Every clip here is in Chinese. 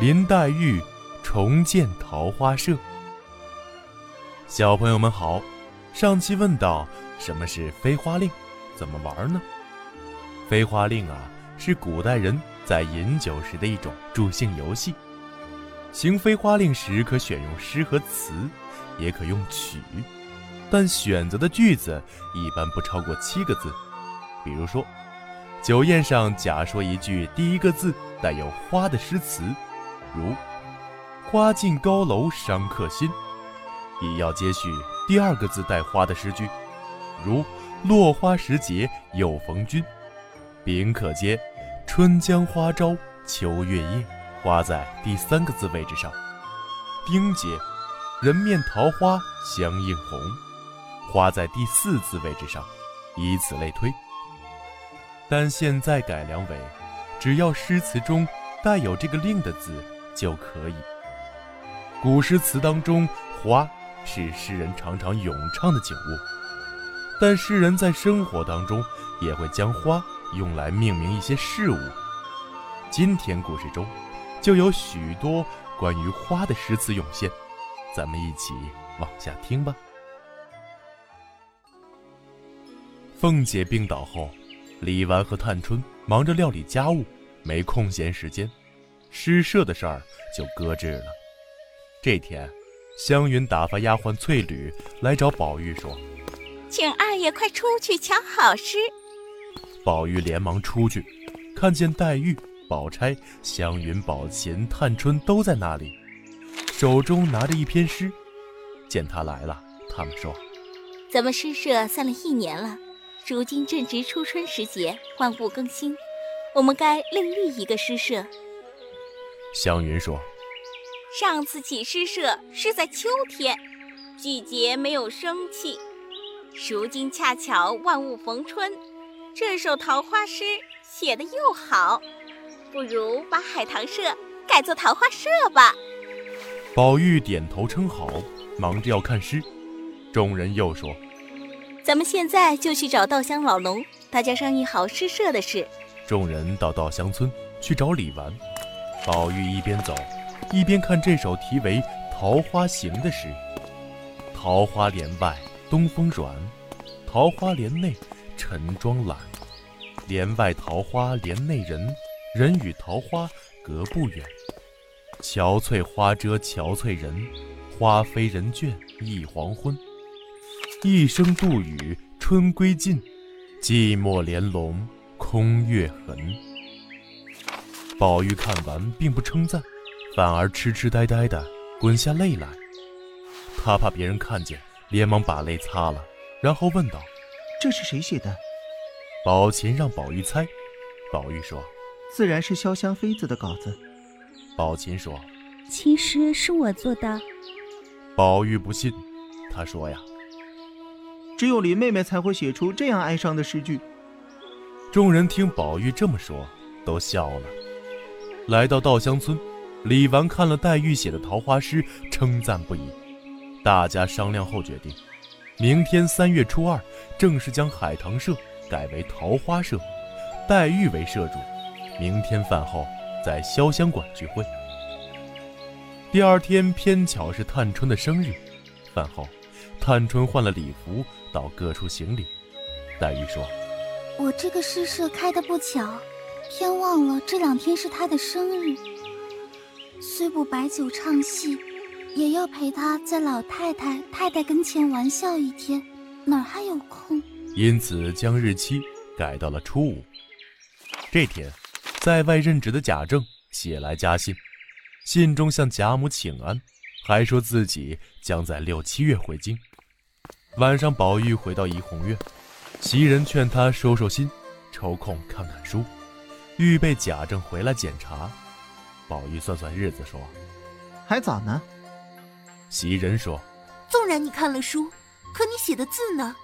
林黛玉重建桃花社。小朋友们好，上期问到什么是飞花令，怎么玩呢？飞花令啊，是古代人在饮酒时的一种助兴游戏。行飞花令时，可选用诗和词，也可用曲，但选择的句子一般不超过七个字。比如说，酒宴上假说一句第一个字带有“花”的诗词，如“花尽高楼伤客心”，也要接续第二个字带“花”的诗句，如“落花时节又逢君”，丙可接“春江花朝秋月夜”。花在第三个字位置上，丁接，人面桃花相映红，花在第四字位置上，以此类推。但现在改良为，只要诗词中带有这个“令”的字就可以。古诗词当中，花是诗人常常咏唱的景物，但诗人在生活当中也会将花用来命名一些事物。今天故事中。就有许多关于花的诗词涌现，咱们一起往下听吧。凤姐病倒后，李纨和探春忙着料理家务，没空闲时间，诗社的事儿就搁置了。这天，湘云打发丫鬟翠缕来找宝玉说：“请二爷快出去瞧好诗。”宝玉连忙出去，看见黛玉。宝钗、湘云、宝琴、探春都在那里，手中拿着一篇诗。见他来了，他们说：“咱们诗社散了一年了，如今正值初春时节，万物更新，我们该另立一个诗社。”湘云说：“上次起诗社是在秋天，季节没有生气，如今恰巧万物逢春，这首桃花诗写得又好。”不如把海棠社改做桃花社吧。宝玉点头称好，忙着要看诗。众人又说：“咱们现在就去找稻香老农，大家商议好诗社的事。”众人到稻香村去找李纨。宝玉一边走，一边看这首题为《桃花行》的诗：“桃花帘外东风软，桃花帘内晨妆懒。帘外桃花帘内人。”人与桃花隔不远，憔悴花遮憔悴人，花飞人倦一黄昏。一声杜宇春归尽，寂寞帘笼空月痕。宝玉看完并不称赞，反而痴痴呆呆的滚下泪来。他怕别人看见，连忙把泪擦了，然后问道：“这是谁写的？”宝琴让宝玉猜，宝玉说。自然是潇湘妃子的稿子。宝琴说：“其实是我做的。”宝玉不信，他说：“呀，只有林妹妹才会写出这样哀伤的诗句。”众人听宝玉这么说，都笑了。来到稻香村，李纨看了黛玉写的桃花诗，称赞不已。大家商量后决定，明天三月初二，正式将海棠社改为桃花社，黛玉为社主。明天饭后在潇湘馆聚会。第二天偏巧是探春的生日，饭后，探春换了礼服到各处行礼。黛玉说：“我这个诗社开的不巧，偏忘了这两天是他的生日。虽不摆酒唱戏，也要陪他在老太太、太太跟前玩笑一天，哪还有空？因此将日期改到了初五。这天。”在外任职的贾政写来家信，信中向贾母请安，还说自己将在六七月回京。晚上，宝玉回到怡红院，袭人劝他收收心，抽空看看书，预备贾政回来检查。宝玉算算日子说：“还早呢。”袭人说：“纵然你看了书，可你写的字呢？”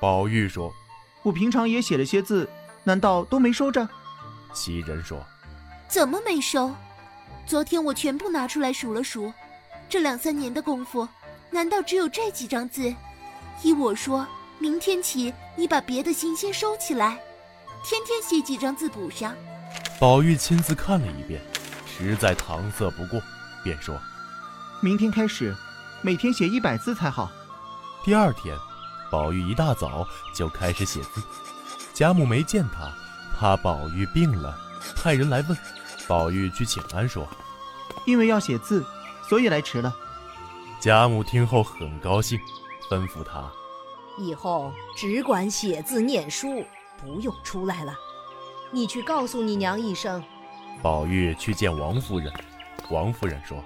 宝玉说：“我平常也写了些字，难道都没收着？”袭人说：“怎么没收？昨天我全部拿出来数了数，这两三年的功夫，难道只有这几张字？依我说，明天起你把别的信先收起来，天天写几张字补上。”宝玉亲自看了一遍，实在搪塞不过，便说：“明天开始，每天写一百字才好。”第二天，宝玉一大早就开始写字。贾母没见他，怕宝玉病了，派人来问。宝玉去请安，说：“因为要写字，所以来迟了。”贾母听后很高兴，吩咐他：“以后只管写字念书，不用出来了。你去告诉你娘一声。”宝玉去见王夫人，王夫人说：“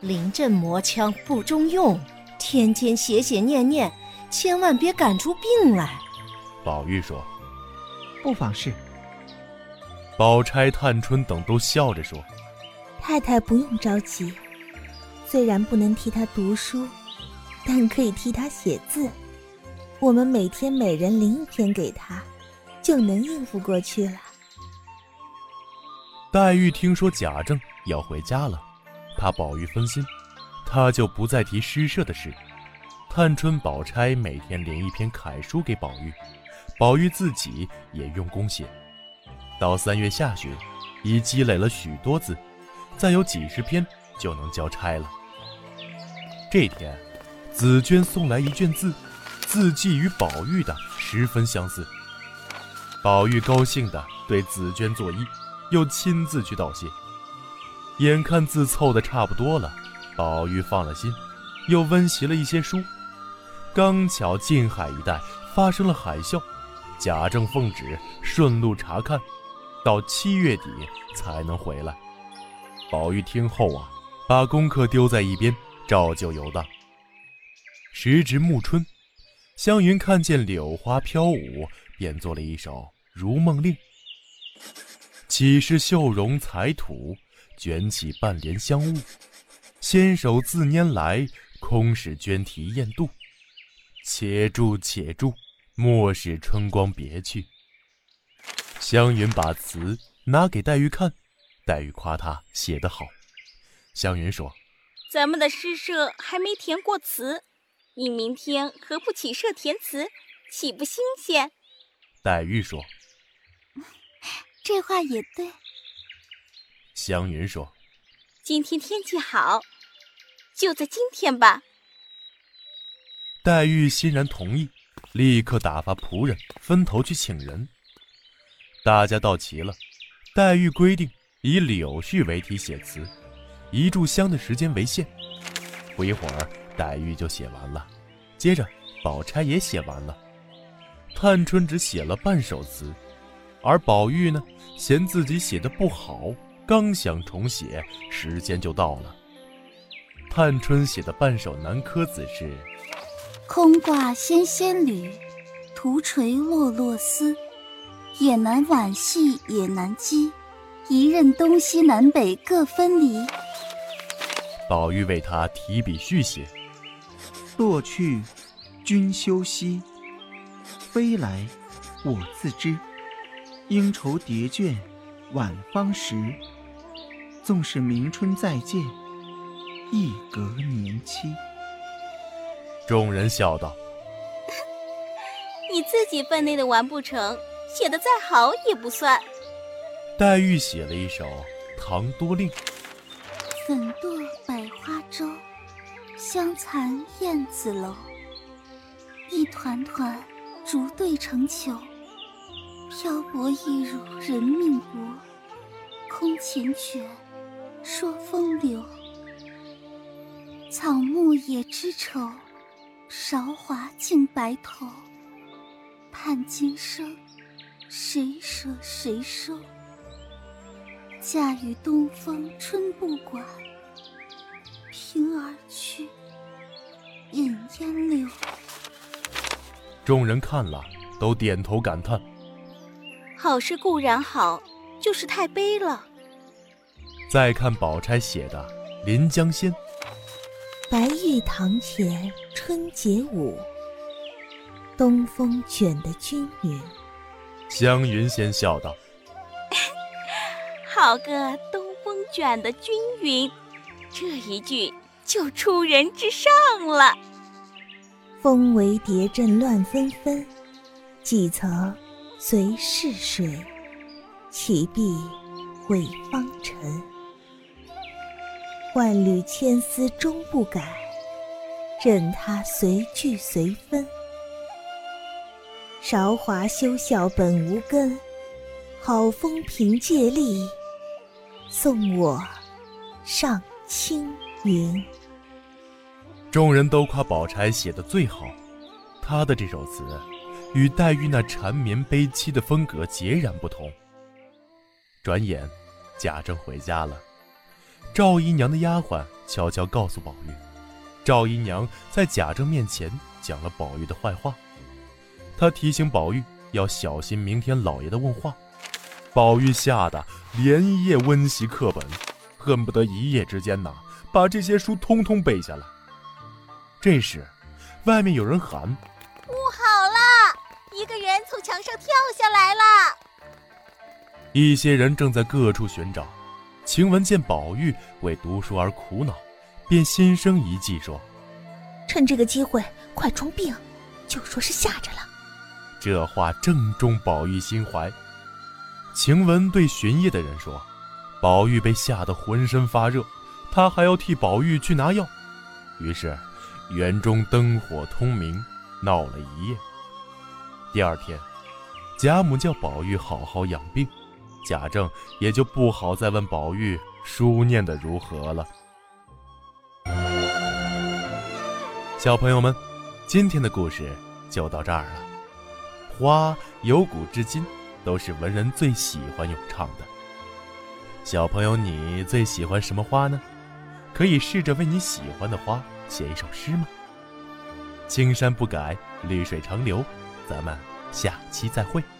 临阵磨枪不中用。”天天写写念念，千万别赶出病来。宝玉说：“不妨事。”宝钗、探春等都笑着说：“太太不用着急，虽然不能替他读书，但可以替他写字。我们每天每人领一篇给他，就能应付过去了。”黛玉听说贾政要回家了，怕宝玉分心。她就不再提诗社的事。探春、宝钗每天连一篇楷书给宝玉，宝玉自己也用功写。到三月下旬，已积累了许多字，再有几十篇就能交差了。这天，紫娟送来一卷字，字迹与宝玉的十分相似。宝玉高兴地对紫娟作揖，又亲自去道谢。眼看字凑得差不多了。宝玉放了心，又温习了一些书。刚巧近海一带发生了海啸，贾政奉旨顺路查看，到七月底才能回来。宝玉听后啊，把功课丢在一边，照旧游荡。时值暮春，湘云看见柳花飘舞，便作了一首《如梦令》：岂是绣容裁土，卷起半帘香雾。纤手自拈来，空使娟啼艳妒。且住且住，莫使春光别去。湘云把词拿给黛玉看，黛玉夸她写得好。湘云说：“咱们的诗社还没填过词，你明天何不起社填词，岂不新鲜？”黛玉说：“这话也对。”湘云说：“今天天气好。”就在今天吧。黛玉欣然同意，立刻打发仆人分头去请人。大家到齐了，黛玉规定以柳絮为题写词，一炷香的时间为限。不一会儿，黛玉就写完了，接着宝钗也写完了，探春只写了半首词，而宝玉呢，嫌自己写的不好，刚想重写，时间就到了。探春写的半首南柯子是：空挂纤纤缕，徒垂落落丝。也难挽系也难羁，一任东西南北各分离。宝玉为他提笔续写：落去，君休息；飞来，我自知。应酬叠卷，晚芳时。纵使明春再见。亦隔年期，众人笑道：“你自己分内的完不成，写的再好也不算。”黛玉写了一首《唐多令》：“粉堕百花洲，香残燕子楼。一团团，逐对成球。漂泊一如人命薄，空缱绻，说风流。”草木也知愁，韶华尽白头。盼今生，谁舍谁收？嫁与东风春不管，平而去，饮烟柳。众人看了，都点头感叹：好事固然好，就是太悲了。再看宝钗写的《临江仙》。白玉堂前春节舞，东风卷的均匀。湘云先笑道：“ 好个东风卷的均匀，这一句就出人之上了。风为蝶阵乱纷纷，几层随逝水，其碧毁芳尘。万缕千丝终不改，任他随聚随分。韶华休笑本无根，好风凭借力，送我上青云。众人都夸宝钗写的最好，她的这首词与黛玉那缠绵悲凄的风格截然不同。转眼，贾政回家了。赵姨娘的丫鬟悄悄告诉宝玉，赵姨娘在贾政面前讲了宝玉的坏话。她提醒宝玉要小心明天老爷的问话。宝玉吓得连夜温习课本，恨不得一夜之间呐把这些书通通背下来。这时，外面有人喊：“！一个人从墙上跳下来了！”一些人正在各处寻找。晴雯见宝玉为读书而苦恼，便心生一计，说：“趁这个机会快装病，就说是吓着了。”这话正中宝玉心怀。晴雯对巡夜的人说：“宝玉被吓得浑身发热，他还要替宝玉去拿药。”于是。园中灯火通明，闹了一夜。第二天，贾母叫宝玉好好养病，贾政也就不好再问宝玉书念的如何了。小朋友们，今天的故事就到这儿了。花由古至今都是文人最喜欢咏唱的。小朋友，你最喜欢什么花呢？可以试着为你喜欢的花。写一首诗吗？青山不改，绿水长流。咱们下期再会。